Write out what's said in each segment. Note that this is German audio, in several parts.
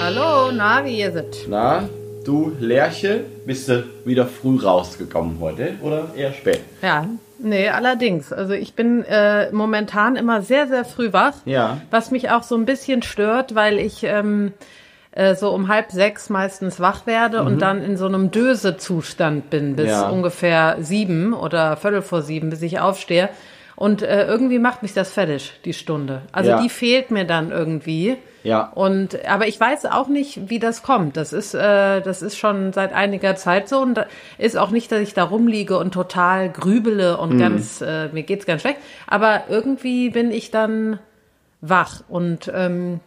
Hallo, na, wie ihr seid? Na, du Lerche, bist du wieder früh rausgekommen heute oder eher spät? Ja, nee, allerdings. Also ich bin äh, momentan immer sehr, sehr früh wach. Ja. Was mich auch so ein bisschen stört, weil ich ähm, äh, so um halb sechs meistens wach werde und dann in so einem Döse-Zustand bin bis Ja. ungefähr sieben oder viertel vor sieben, bis ich aufstehe. Und äh, irgendwie macht mich das fertig, die Stunde. Also Ja. die fehlt mir dann irgendwie. Ja. Und aber ich weiß auch nicht, wie das kommt. Das ist äh, das ist schon seit einiger Zeit so und da ist auch nicht, dass ich da rumliege und total grübele und ganz äh, mir geht's ganz schlecht. Aber irgendwie bin ich dann wach und ähm,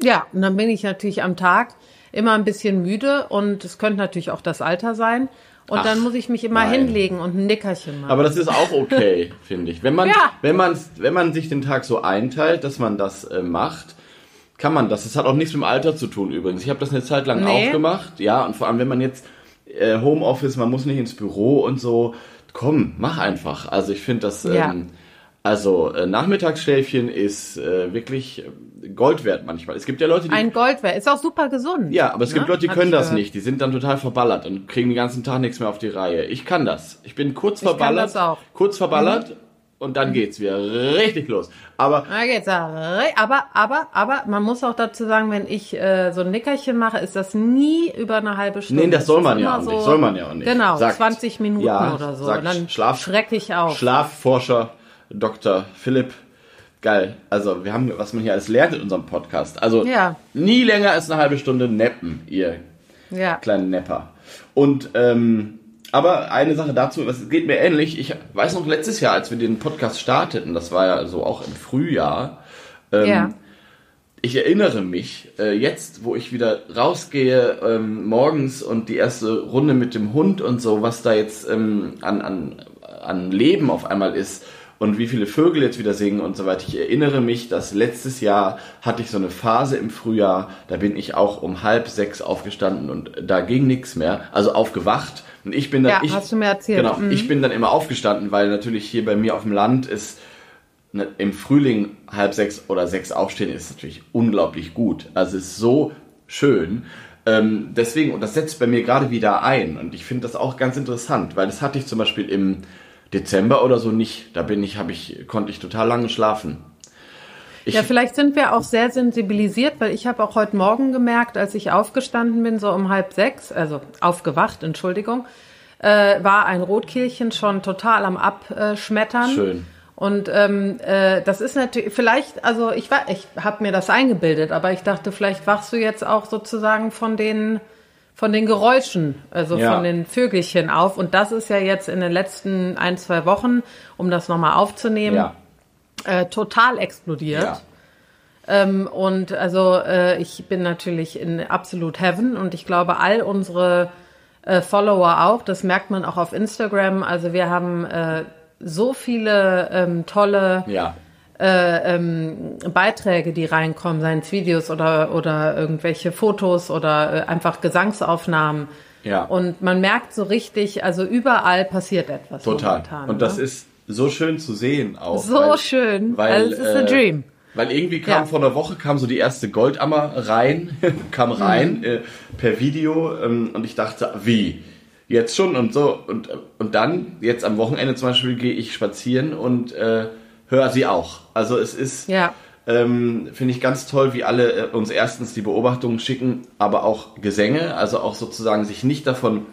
ja, und dann bin ich natürlich am Tag immer ein bisschen müde und es könnte natürlich auch das Alter sein. Und Ach, dann muss ich mich immer nein. hinlegen und ein Nickerchen machen. Aber das ist auch okay, finde ich. Wenn man, Ja. wenn man, wenn man sich den Tag so einteilt, dass man das äh, macht, kann man das. Das hat auch nichts mit dem Alter zu tun übrigens. Ich habe das eine Zeit lang Nee. auch gemacht. Ja, und vor allem, wenn man jetzt äh, Homeoffice, man muss nicht ins Büro und so. Komm, mach einfach. Also ich finde das. Ja. Ähm, also äh, Nachmittagsschläfchen ist äh, wirklich äh, Gold wert manchmal. Es gibt ja Leute, die ein Gold wäre. Ist auch super gesund. ja, aber es gibt ne? Leute, die Hab können ich das gehört. nicht. Die sind dann total verballert und kriegen den ganzen Tag nichts mehr auf die Reihe. Ich kann das. Ich bin kurz Ich kann verballert. das auch. Mhm. Kurz verballert und dann geht's wieder richtig los. Aber Na geht's ja. Aber, aber, aber man muss auch dazu sagen, wenn ich äh, so ein Nickerchen mache, ist das nie über eine halbe Stunde. Nee, das soll man ja immer auch nicht. Soll man ja auch nicht. Genau, Sagt- 20 Minuten Ja, oder so. sagt dann Schlaf- schrecke ich auf. Schlafforscher Dr. Philipp, geil. Also wir haben, was man hier alles lernt in unserem Podcast. Also Ja. nie länger als eine halbe Stunde neppen, ihr ja. kleinen Nepper. Und ähm, aber eine Sache dazu, es geht mir ähnlich. Ich weiß noch letztes Jahr, als wir den Podcast starteten, das war ja so auch im Frühjahr. Ähm, ja. Ich erinnere mich, äh, jetzt, wo ich wieder rausgehe ähm, morgens und die erste Runde mit dem Hund und so, was da jetzt ähm, an, an, an Leben auf einmal ist und wie viele Vögel jetzt wieder singen und so weiter. Ich erinnere mich, dass letztes Jahr hatte ich so eine Phase im Frühjahr, da bin ich auch um halb sechs aufgestanden und da ging nichts mehr, also aufgewacht. Und ich bin dann, Ja, ich, hast du mir erzählt. Genau, Mhm. ich bin dann immer aufgestanden, weil natürlich hier bei mir auf dem Land ist ne, im Frühling halb sechs oder sechs aufstehen ist natürlich unglaublich gut. Also es ist so schön. Ähm, deswegen, und das setzt bei mir gerade wieder ein. Und ich finde das auch ganz interessant, weil das hatte ich zum Beispiel im Dezember oder so nicht. Da bin ich, habe ich, konnte ich total lange schlafen. Ich, Ja, vielleicht sind wir auch sehr sensibilisiert, weil ich habe auch heute Morgen gemerkt, als ich aufgestanden bin, so um halb sechs, also aufgewacht, Entschuldigung, äh, war ein Rotkehlchen schon total am Abschmettern. Schön. Und ähm, äh, das ist natürlich vielleicht, also ich war, ich habe mir das eingebildet, aber ich dachte, vielleicht wachst du jetzt auch sozusagen von den von den Geräuschen, also Ja. von den Vögelchen auf. Und das ist ja jetzt in den letzten ein zwei Wochen, um das nochmal aufzunehmen, ja, äh, total explodiert. ja. Ähm, und also äh, ich bin natürlich in absolute Heaven und ich glaube, all unsere äh, Follower auch, das merkt man auch auf Instagram. Also wir haben äh, so viele ähm, tolle ja. Äh, ähm, Beiträge, die reinkommen, seien es Videos oder, oder irgendwelche Fotos oder äh, einfach Gesangsaufnahmen. Ja. Und man merkt so richtig, also überall passiert etwas. Total. Momentan, und das ne? ist so schön zu sehen auch. so weil- schön. Weil, also es ist a äh, dream. Weil irgendwie kam Ja. vor einer Woche kam so die erste Goldammer rein, kam rein Mhm. äh, per Video ähm, und ich dachte, wie? Jetzt schon und so und äh, und dann jetzt am Wochenende zum Beispiel gehe ich spazieren und äh, höre sie auch. Also es ist Ja. ähm, finde ich ganz toll, wie alle äh, uns erstens die Beobachtungen schicken, aber auch Gesänge, also auch sozusagen sich nicht davon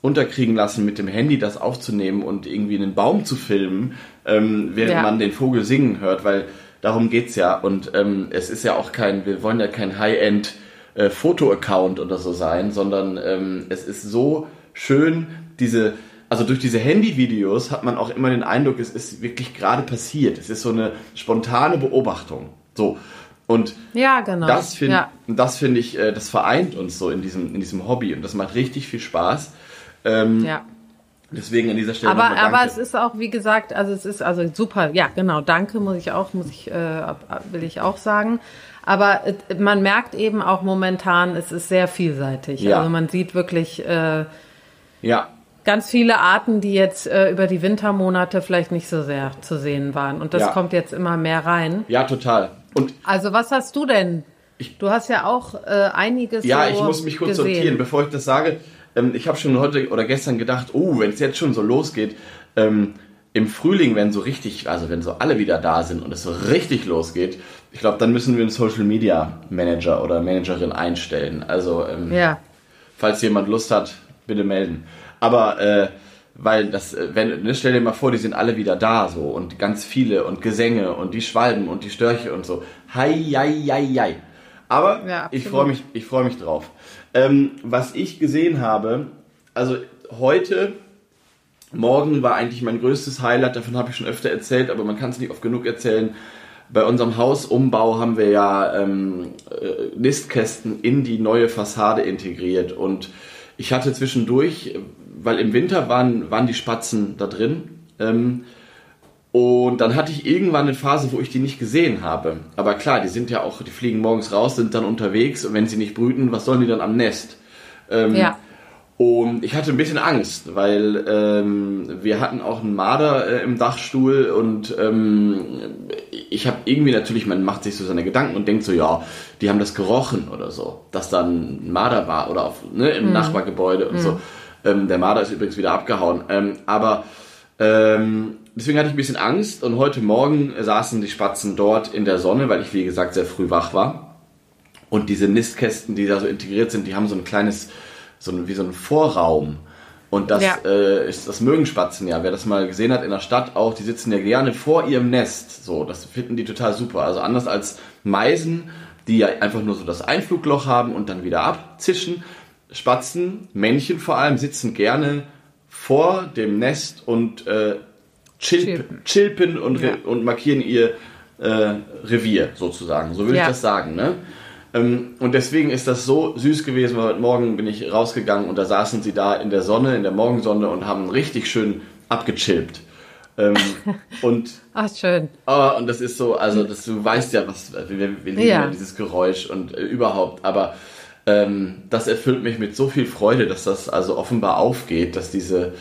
unterkriegen lassen, mit dem Handy das aufzunehmen und irgendwie einen Baum zu filmen, ähm, während Ja. man den Vogel singen hört, weil darum geht's ja. Und ähm, es ist ja auch kein, wir wollen ja kein High-End äh, Foto-Account oder so sein, sondern ähm, es ist so schön, diese, also durch diese Handyvideos hat man auch immer den Eindruck, es ist wirklich gerade passiert. Es ist so eine spontane Beobachtung. So. Und Ja, genau. das finde ja. das finde ich, äh, das vereint uns so in diesem, in diesem Hobby und das macht richtig viel Spaß. Ähm, ja. Deswegen an dieser Stelle Aber, aber danke. es ist auch, wie gesagt, also es ist also super, ja, genau, danke muss ich auch, muss ich, äh, will ich auch sagen. Aber äh, man merkt eben auch momentan, es ist sehr vielseitig. Ja. Also man sieht wirklich, äh, ja, ganz viele Arten, die jetzt äh, über die Wintermonate vielleicht nicht so sehr zu sehen waren. Und das Ja. kommt jetzt immer mehr rein. Ja, total. Und Also was hast du denn? du hast ja auch äh, einiges Ja, so ich muss mich kurz gesehen. sortieren, bevor ich das sage. Ähm, ich habe schon heute oder gestern gedacht, oh, wenn es jetzt schon so losgeht, ähm, im Frühling, wenn so richtig, also wenn so alle wieder da sind und es so richtig losgeht, ich glaube, dann müssen wir einen Social Media Manager oder Managerin einstellen. Also, ähm, Ja. falls jemand Lust hat, bitte melden. Aber äh, weil das, äh, wenn, ne, stell dir mal vor, die sind alle wieder da so und ganz viele und Gesänge und die Schwalben und die Störche und so. Hei, hei, hei, hei. Aber Ja, ich freue mich, ich freue mich drauf. Ähm, was ich gesehen habe, also heute, morgen war eigentlich mein größtes Highlight, davon habe ich schon öfter erzählt, aber man kann es nicht oft genug erzählen. Bei unserem Hausumbau haben wir ja ähm, äh, Nistkästen in die neue Fassade integriert und ich hatte zwischendurch, weil im Winter waren, waren die Spatzen da drin, ähm, und dann hatte ich irgendwann eine Phase, wo ich die nicht gesehen habe. Aber klar, die sind ja auch, die fliegen morgens raus, sind dann unterwegs und wenn sie nicht brüten, was sollen die dann am Nest? Ähm, Ja. Und ich hatte ein bisschen Angst, weil ähm, wir hatten auch einen Marder äh, im Dachstuhl und ähm, ich habe irgendwie natürlich, man macht sich so seine Gedanken und denkt so, ja, die haben das gerochen oder so, dass dann ein Marder war oder auf, ne, im Nachbargebäude und so. Ähm, der Marder ist übrigens wieder abgehauen. Ähm, aber ähm, deswegen hatte ich ein bisschen Angst und heute Morgen saßen die Spatzen dort in der Sonne, weil ich wie gesagt sehr früh wach war. Und diese Nistkästen, die da so integriert sind, die haben so ein kleines, so ein, wie so ein Vorraum. Und das Ja. äh, ist, das mögen Spatzen ja. Wer das mal gesehen hat in der Stadt auch, die sitzen ja gerne vor ihrem Nest. So, das finden die total super. Also anders als Meisen, die ja einfach nur so das Einflugloch haben und dann wieder abzischen. Spatzen, Männchen vor allem, sitzen gerne vor dem Nest und äh, chilp, Chilpen. chilpen und, Ja. und markieren ihr äh, Revier sozusagen. So würde Ja. ich das sagen. Ne? Ähm, und deswegen ist das so süß gewesen, weil heute Morgen bin ich rausgegangen und da saßen sie da in der Sonne, in der Morgensonne und haben richtig schön abgechilpt. Ähm, und, Ach, schön. oh, und das ist so, also das, du weißt ja, was wir, wir lieben Ja. ja dieses Geräusch und äh, überhaupt, aber ähm, das erfüllt mich mit so viel Freude, dass das also offenbar aufgeht, dass diese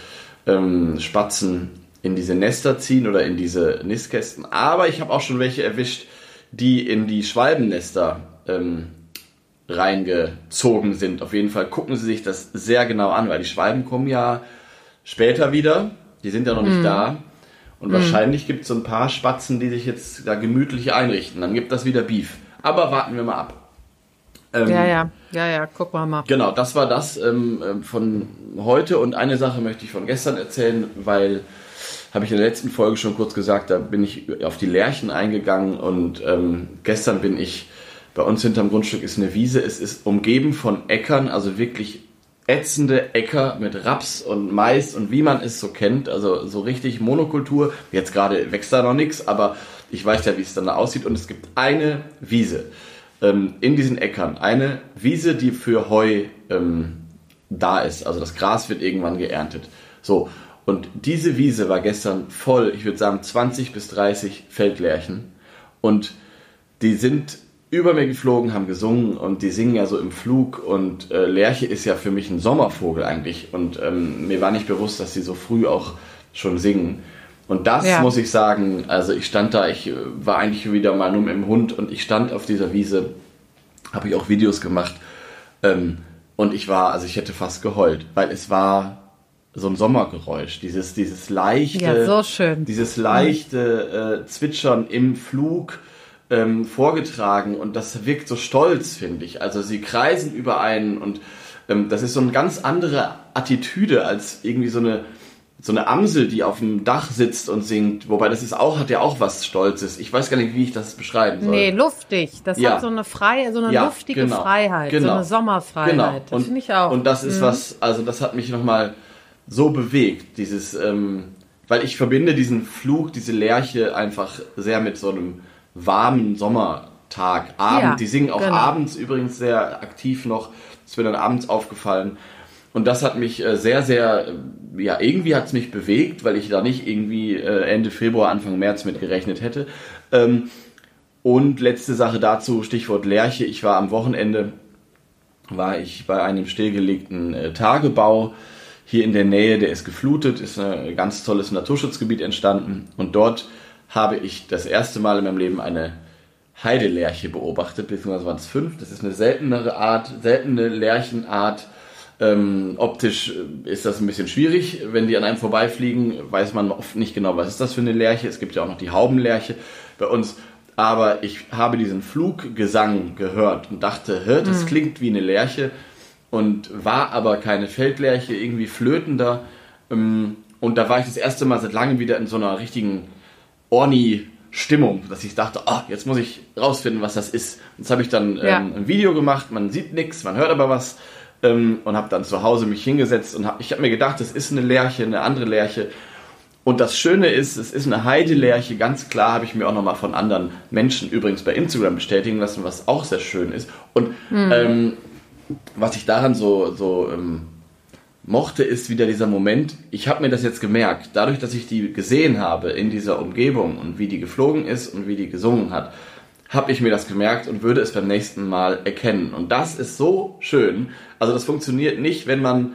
ähm, Spatzen in diese Nester ziehen oder in diese Nistkästen. Aber ich habe auch schon welche erwischt, die in die Schwalbennester ähm, reingezogen sind. Auf jeden Fall gucken Sie sich das sehr genau an, weil die Schwalben kommen ja später wieder. Die sind ja noch nicht da. Und wahrscheinlich gibt es so ein paar Spatzen, die sich jetzt da gemütlich einrichten. Dann gibt das wieder Beef. Aber warten wir mal ab. Ähm, Ja, ja, ja, ja, guck mal mal. Genau, das war das ähm, ähm, von heute. Und eine Sache möchte ich von gestern erzählen, weil, habe ich in der letzten Folge schon kurz gesagt, da bin ich auf die Lerchen eingegangen. Und ähm, gestern bin ich, bei uns hinterm Grundstück ist eine Wiese. Es ist umgeben von Äckern, also wirklich ätzende Äcker mit Raps und Mais und wie man es so kennt, also so richtig Monokultur. Jetzt gerade wächst da noch nichts, aber ich weiß ja, wie es dann da aussieht. Und es gibt eine Wiese ähm, in diesen Äckern, eine Wiese, die für Heu ähm, da ist. Also das Gras wird irgendwann geerntet. So, und diese Wiese war gestern voll, ich würde sagen 20 bis 30 Feldlärchen. Und die sind über mir geflogen, haben gesungen und die singen ja so im Flug und äh, Lerche ist ja für mich ein Sommervogel eigentlich und ähm, mir war nicht bewusst, dass sie so früh auch schon singen. Und das Ja. muss ich sagen, also ich stand da, ich äh, war eigentlich wieder mal nur mit dem Hund und ich stand auf dieser Wiese, habe ich auch Videos gemacht ähm, und ich war, also ich hätte fast geheult, weil es war so ein Sommergeräusch, dieses, dieses leichte, Ja, so schön. dieses leichte äh, Zwitschern im Flug ähm, vorgetragen und das wirkt so stolz, finde ich. Also sie kreisen über einen und ähm, das ist so eine ganz andere Attitüde als irgendwie so eine so eine Amsel, die auf dem Dach sitzt und singt. Wobei das ist auch hat ja auch was Stolzes. Ich weiß gar nicht, wie ich das beschreiben soll. Nee, luftig. Das Ja. hat so eine freie, so eine Ja, luftige genau, Freiheit, so genau. eine Sommerfreiheit. Genau. Das finde ich auch. Mhm. Und das ist was, also das hat mich nochmal so bewegt, dieses, ähm, weil ich verbinde diesen Flug, diese Lerche einfach sehr mit so einem warmen Sommertag, Abend. Ja, die singen auch genau. abends übrigens sehr aktiv noch. Das ist mir dann abends aufgefallen. Und das hat mich äh, sehr, sehr, ja, irgendwie hat es mich bewegt, weil ich da nicht irgendwie äh, Ende Februar, Anfang März mit gerechnet hätte. Ähm, und letzte Sache dazu, Stichwort Lerche. Ich war am Wochenende, war ich bei einem stillgelegten äh, Tagebau hier in der Nähe, der ist geflutet, ist ein ganz tolles Naturschutzgebiet entstanden und dort habe ich das erste Mal in meinem Leben eine Heidelerche beobachtet, beziehungsweise waren es fünf. Das ist eine seltenere Art, seltene Lerchenart. Ähm, optisch ist das ein bisschen schwierig. Wenn die an einem vorbeifliegen, weiß man oft nicht genau, was ist das für eine Lerche. Es gibt ja auch noch die Haubenlerche bei uns. Aber ich habe diesen Fluggesang gehört und dachte, Hä, das mhm. klingt wie eine Lerche und war aber keine Feldlerche, irgendwie flötender. Ähm, und da war ich das erste Mal seit langem wieder in so einer richtigen Orni Stimmung, dass ich dachte, ah, jetzt muss ich rausfinden, was das ist. Jetzt habe ich dann ähm, ja. ein Video gemacht, man sieht nichts, man hört aber was ähm, und habe dann zu Hause mich hingesetzt und hab, ich habe mir gedacht, das ist eine Lerche, eine andere Lerche. Und das Schöne ist, es ist eine Heidelerche, ganz klar habe ich mir auch nochmal von anderen Menschen übrigens bei Instagram bestätigen lassen, was auch sehr schön ist. Und mhm. ähm, was ich daran so, so ähm, mochte, ist wieder dieser Moment, ich habe mir das jetzt gemerkt, dadurch, dass ich die gesehen habe in dieser Umgebung und wie die geflogen ist und wie die gesungen hat, habe ich mir das gemerkt und würde es beim nächsten Mal erkennen. Und das ist so schön. Also das funktioniert nicht, wenn man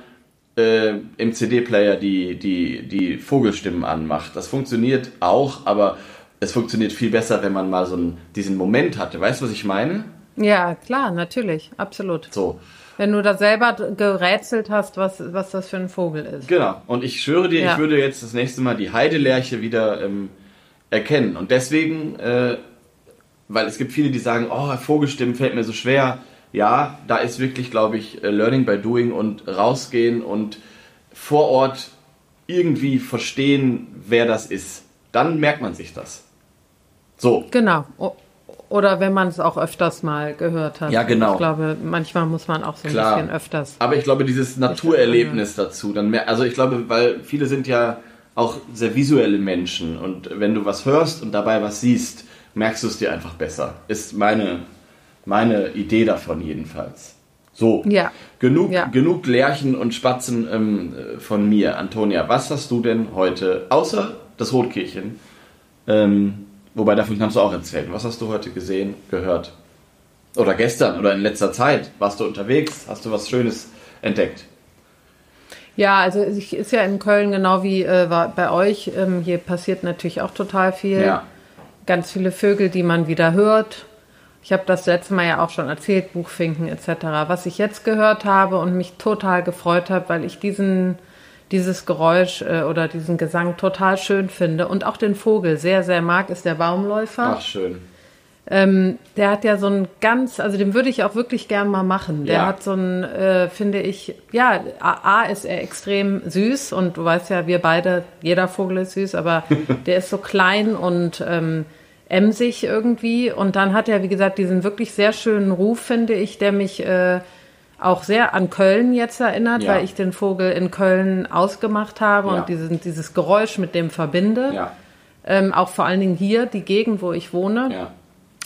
äh, im CD-Player die, die, die Vogelstimmen anmacht. Das funktioniert auch, aber es funktioniert viel besser, wenn man mal so einen, diesen Moment hatte. Weißt du, was ich meine? Ja, klar, natürlich, absolut. So. Wenn du da selber gerätselt hast, was, was das für ein Vogel ist. Genau. Und ich schwöre dir, ja. ich würde jetzt das nächste Mal die Heidelerche wieder ähm, erkennen. Und deswegen, äh, weil es gibt viele, die sagen, oh, Vogelstimmen fällt mir so schwer. Ja, da ist wirklich, glaube ich, äh, Learning by Doing und rausgehen und vor Ort irgendwie verstehen, wer das ist. Dann merkt man sich das. So. Genau. Oder wenn man es auch öfters mal gehört hat. Ja, genau. Ich glaube, manchmal muss man auch so ein Klar. bisschen öfters. Aber ich glaube, dieses Naturerlebnis dazu, dann mehr, also ich glaube, weil viele sind ja auch sehr visuelle Menschen und wenn du was hörst und dabei was siehst, merkst du es dir einfach besser. Ist meine, meine Idee davon jedenfalls. So, ja. genug, ja. genug Lärchen und Spatzen ähm, von mir. Antonia, was hast du denn heute, außer das Rotkehlchen, ähm, Wobei davon kannst du auch erzählen. Was hast du heute gesehen, gehört? Oder gestern oder in letzter Zeit? Warst du unterwegs? Hast du was Schönes entdeckt? Ja, also ich ist ja in Köln genau wie äh, bei euch. Ähm, hier passiert natürlich auch total viel. Ja. Ganz viele Vögel, die man wieder hört. Ich habe das letzte Mal ja auch schon erzählt, Buchfinken etc. Was ich jetzt gehört habe und mich total gefreut habe, weil ich diesen dieses Geräusch äh, oder diesen Gesang total schön finde und auch den Vogel sehr, sehr mag, ist der Baumläufer. Ach, schön. Ähm, der hat ja so ein ganz, also den würde ich auch wirklich gern mal machen. Der ja. hat so ein, äh, finde ich, ja, A, A ist er extrem süß und du weißt ja, wir beide, jeder Vogel ist süß, aber der ist so klein und ähm, emsig irgendwie. Und dann hat er, wie gesagt, diesen wirklich sehr schönen Ruf, finde ich, der mich äh, auch sehr an Köln jetzt erinnert, ja. weil ich den Vogel in Köln ausgemacht habe ja. und diesen, dieses Geräusch mit dem verbinde. Ja. Ähm, auch vor allen Dingen hier, die Gegend, wo ich wohne,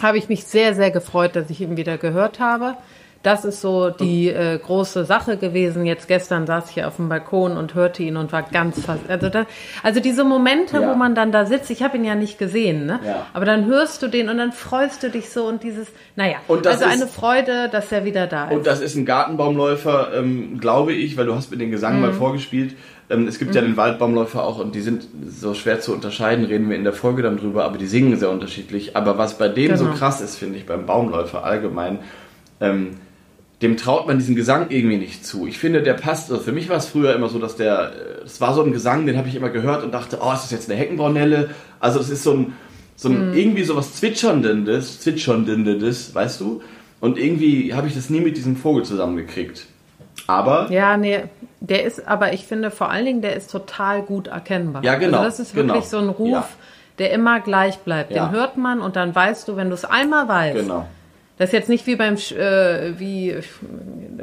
habe ich mich sehr, sehr gefreut, dass ich ihn wieder gehört habe. Das ist so die äh, große Sache gewesen. Jetzt gestern saß ich hier auf dem Balkon und hörte ihn und war ganz fast. Also, da, also diese Momente, ja. wo man dann da sitzt, ich habe ihn ja nicht gesehen, ne? Ja. Aber dann hörst du den und dann freust du dich so und dieses, naja, und also ist, eine Freude, dass er wieder da ist. Und das ist ein Gartenbaumläufer, ähm, glaube ich, weil du hast mir den Gesang mhm. mal vorgespielt. Ähm, es gibt mhm. ja den Waldbaumläufer auch und die sind so schwer zu unterscheiden, reden wir in der Folge dann drüber, aber die singen sehr unterschiedlich. Aber was bei dem genau. so krass ist, finde ich, beim Baumläufer allgemein, ähm, dem traut man diesen Gesang irgendwie nicht zu. Ich finde, der passt. Also für mich war es früher immer so, dass der, es war so ein Gesang, den habe ich immer gehört und dachte, oh, ist das jetzt eine Heckenbornelle? Also es ist so ein, so ein mhm. irgendwie so was zwitscherndes, zwitscherndes, weißt du? Und irgendwie habe ich das nie mit diesem Vogel zusammengekriegt. Aber ja, nee, der ist, aber ich finde vor allen Dingen, der ist total gut erkennbar. Ja, genau. Also das ist wirklich genau. so ein Ruf, ja. der immer gleich bleibt. Ja. Den hört man und dann weißt du, wenn du es einmal weißt. Genau das ist jetzt nicht wie beim, äh, wie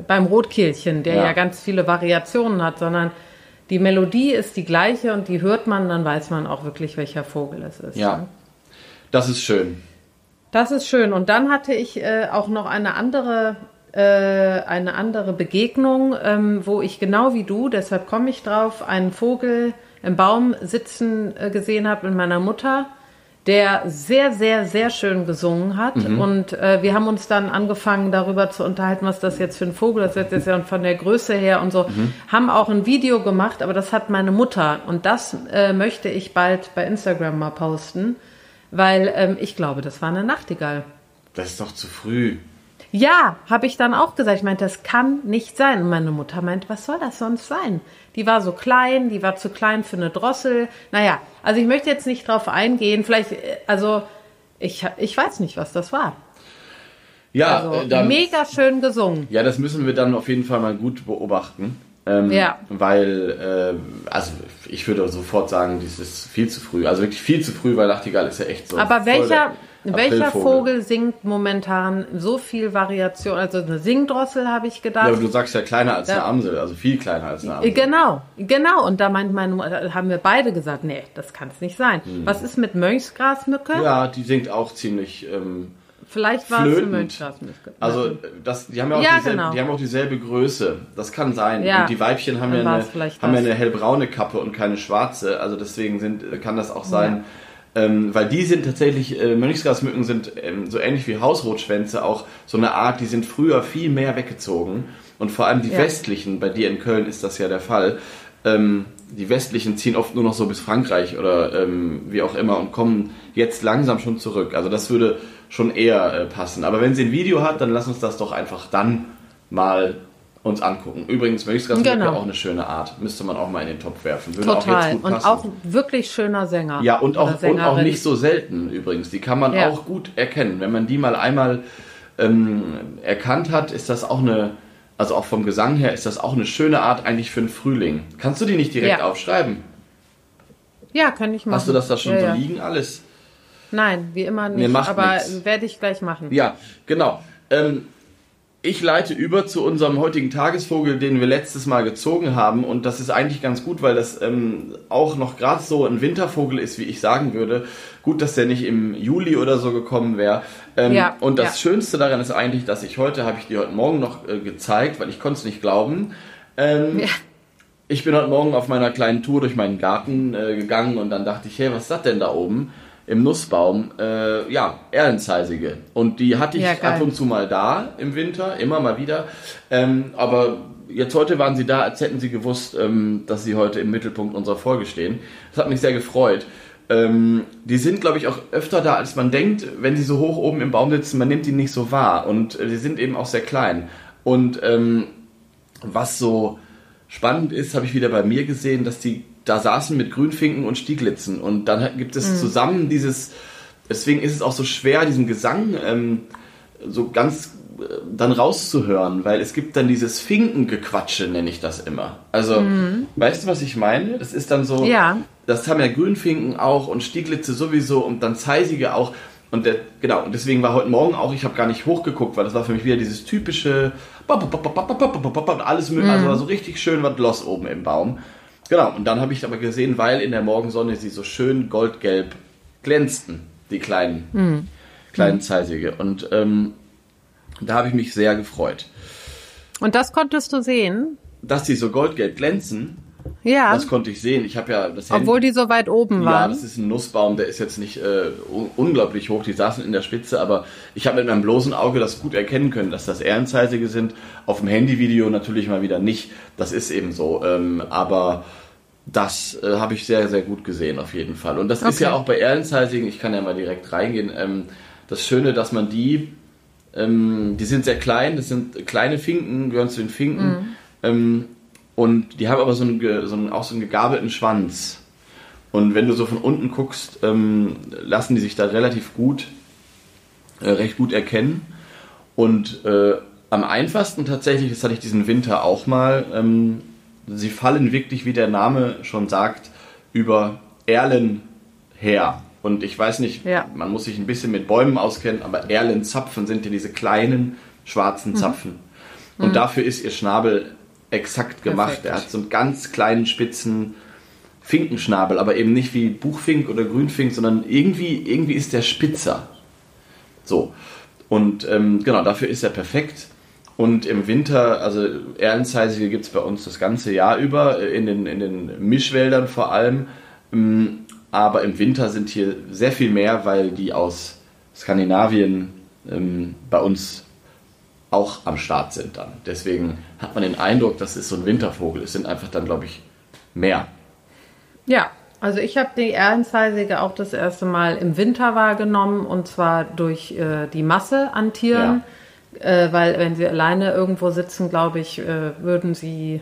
beim Rotkehlchen, der ja. ja ganz viele Variationen hat, sondern die Melodie ist die gleiche und die hört man, dann weiß man auch wirklich, welcher Vogel es ist. Ja, das ist schön. Das ist schön. Und dann hatte ich äh, auch noch eine andere, äh, eine andere Begegnung, ähm, wo ich genau wie du, deshalb komme ich drauf, einen Vogel im Baum sitzen äh, gesehen habe mit meiner Mutter der sehr, sehr, sehr schön gesungen hat. Mhm. Und äh, wir haben uns dann angefangen, darüber zu unterhalten, was das jetzt für ein Vogel ist. Das ist ja von der Größe her und so. Mhm. Haben auch ein Video gemacht, aber das hat meine Mutter. Und das äh, möchte ich bald bei Instagram mal posten, weil ähm, ich glaube, das war eine Nachtigall. Das ist doch zu früh. Ja, habe ich dann auch gesagt. Ich meinte, das kann nicht sein. Und meine Mutter meint, was soll das sonst sein? Die war so klein, die war zu klein für eine Drossel. Naja, also ich möchte jetzt nicht drauf eingehen. Vielleicht, äh, also ich, ich weiß nicht, was das war. Ja, Also äh, dann, mega schön gesungen. ja, das müssen wir dann auf jeden Fall mal gut beobachten. Ähm, Ja. Weil, äh, also ich würde sofort sagen, das ist viel zu früh. Also wirklich viel zu früh, weil Nachtigall ist ja echt so. Aber welcher, welcher Aprilvogel. Vogel singt momentan so viel Variation? Also eine Singdrossel habe ich gedacht. Ja, aber du sagst ja kleiner als Ja. eine Amsel, also viel kleiner als eine Äh, Amsel. Genau, genau. Und da meint meine, Mutter- haben wir beide gesagt, nee, das kann es nicht sein. Was ist mit Mönchsgrasmücke? Hm. Ja, die singt auch ziemlich. Ähm, Vielleicht war es eine Flötend. Mönchsgrasmücke. also das, die haben ja auch, Ja, dieselbe, genau. die haben auch dieselbe Größe. Das kann sein. Ja. Und die Weibchen haben Dann ja, eine, haben ja eine hellbraune Kappe und keine schwarze. Also deswegen sind, kann das auch sein. Ähm, weil die sind tatsächlich, äh, Mönchsgrasmücken sind ähm, so ähnlich wie Hausrotschwänze auch so eine Art, die sind früher viel mehr weggezogen. Und vor allem die Ja. westlichen, bei dir in Köln ist das ja der Fall, ähm, die westlichen ziehen oft nur noch so bis Frankreich oder ähm, wie auch immer und kommen jetzt langsam schon zurück. Also das würde schon eher äh, passen. Aber wenn sie ein Video hat, dann lass uns das doch einfach dann mal uns angucken. Übrigens, Mönchsgrasmücke Genau. auch eine schöne Art. Müsste man auch mal in den Topf werfen. Würde auch jetzt Total. Und auch wirklich schöner Sänger. Ja, und auch, und auch nicht so selten übrigens. Die kann man Ja. auch gut erkennen. Wenn man die mal einmal ähm, erkannt hat, ist das auch eine, also auch vom Gesang her, ist das auch eine schöne Art eigentlich für einen Frühling. Kannst du die nicht direkt Ja. aufschreiben? Ja, kann ich machen. Hast du das da schon ja, so liegen alles? Nein, wie immer nicht. macht aber werde ich gleich machen. Ja, genau. Ähm, ich leite über zu unserem heutigen Tagesvogel, den wir letztes Mal gezogen haben. Und das ist eigentlich ganz gut, weil das ähm, auch noch gerade so ein Wintervogel ist, wie ich sagen würde. Gut, dass der nicht im Juli oder so gekommen wäre. Ähm, Ja, und das ja. Schönste daran ist eigentlich, dass ich heute, habe ich dir heute Morgen noch äh, gezeigt, weil ich konnte es nicht glauben. Ähm, Ja. Ich bin heute Morgen auf meiner kleinen Tour durch meinen Garten äh, gegangen und dann dachte ich, hey, was ist das denn da oben im Nussbaum? Äh, ja, Erlenzeisige. Und die hatte ich Ja, ab und zu mal da im Winter, immer mal wieder. Ähm, aber jetzt heute waren sie da, als hätten sie gewusst, ähm, dass sie heute im Mittelpunkt unserer Folge stehen. Das hat mich sehr gefreut. Ähm, die sind, glaube ich, auch öfter da, als man denkt, wenn sie so hoch oben im Baum sitzen. Man nimmt die nicht so wahr. Und äh, sie sind eben auch sehr klein. Und ähm, was so spannend ist, habe ich wieder bei mir gesehen, dass die da saßen mit Grünfinken und Stieglitzen und dann gibt es zusammen dieses, deswegen ist es auch so schwer, diesen Gesang ähm, so ganz äh, dann rauszuhören, weil es gibt dann dieses Finkengequatsche, nenne ich das immer. Also, weißt du, was ich meine? Das ist dann so, Ja. das haben ja Grünfinken auch und Stieglitze sowieso und dann Zeisige auch. Und der, genau, und deswegen war heute Morgen auch, ich habe gar nicht hochgeguckt, weil das war für mich wieder dieses typische alles mögliche, also war so richtig schön was los oben im Baum. Genau, und dann habe ich aber gesehen, weil in der Morgensonne sie so schön goldgelb glänzten, die kleinen, kleinen Zeisige. Und ähm, da habe ich mich sehr gefreut. Und das konntest du sehen? Dass die so goldgelb glänzen, Ja. das konnte ich sehen. Ich habe ja das Handy- Obwohl die so weit oben Ja, waren. das ist ein Nussbaum, der ist jetzt nicht äh, un unglaublich hoch, die saßen in der Spitze, aber ich habe mit meinem bloßen Auge das gut erkennen können, dass das Ehrenzeisige sind. Auf dem Handyvideo natürlich mal wieder nicht, das ist eben so, ähm, aber das äh, habe ich sehr, sehr gut gesehen auf jeden Fall. Und das ist Okay. ja auch bei Ehrenzeisigen, ich kann ja mal direkt reingehen, ähm, das Schöne, dass man die, ähm, die sind sehr klein, das sind kleine Finken, gehören zu den Finken, ähm, und die haben aber so einen, so einen, auch so einen gegabelten Schwanz. Und wenn du so von unten guckst, ähm, lassen die sich da relativ gut, äh, recht gut erkennen. Und äh, am einfachsten tatsächlich, das hatte ich diesen Winter auch mal, ähm, sie fallen wirklich, wie der Name schon sagt, über Erlen her. Und ich weiß nicht, Ja. man muss sich ein bisschen mit Bäumen auskennen, aber Erlenzapfen sind ja diese kleinen schwarzen Zapfen. Und dafür ist ihr Schnabel exakt gemacht. Perfekt. Er hat so einen ganz kleinen, spitzen Finkenschnabel, aber eben nicht wie Buchfink oder Grünfink, sondern irgendwie, irgendwie ist der spitzer. So. Und ähm, genau, dafür ist er perfekt. Und im Winter, also Erlenzeisige gibt es bei uns das ganze Jahr über, äh, in den, in den Mischwäldern vor allem. Ähm, aber im Winter sind hier sehr viel mehr, weil die aus Skandinavien ähm, bei uns auch am Start sind dann. Deswegen hat man den Eindruck, das ist so ein Wintervogel. Es sind einfach dann, glaube ich, mehr. Ja, also ich habe die Erlenzeisige auch das erste Mal im Winter wahrgenommen und zwar durch äh, die Masse an Tieren, ja. Äh, weil wenn sie alleine irgendwo sitzen, glaube ich, äh, würden sie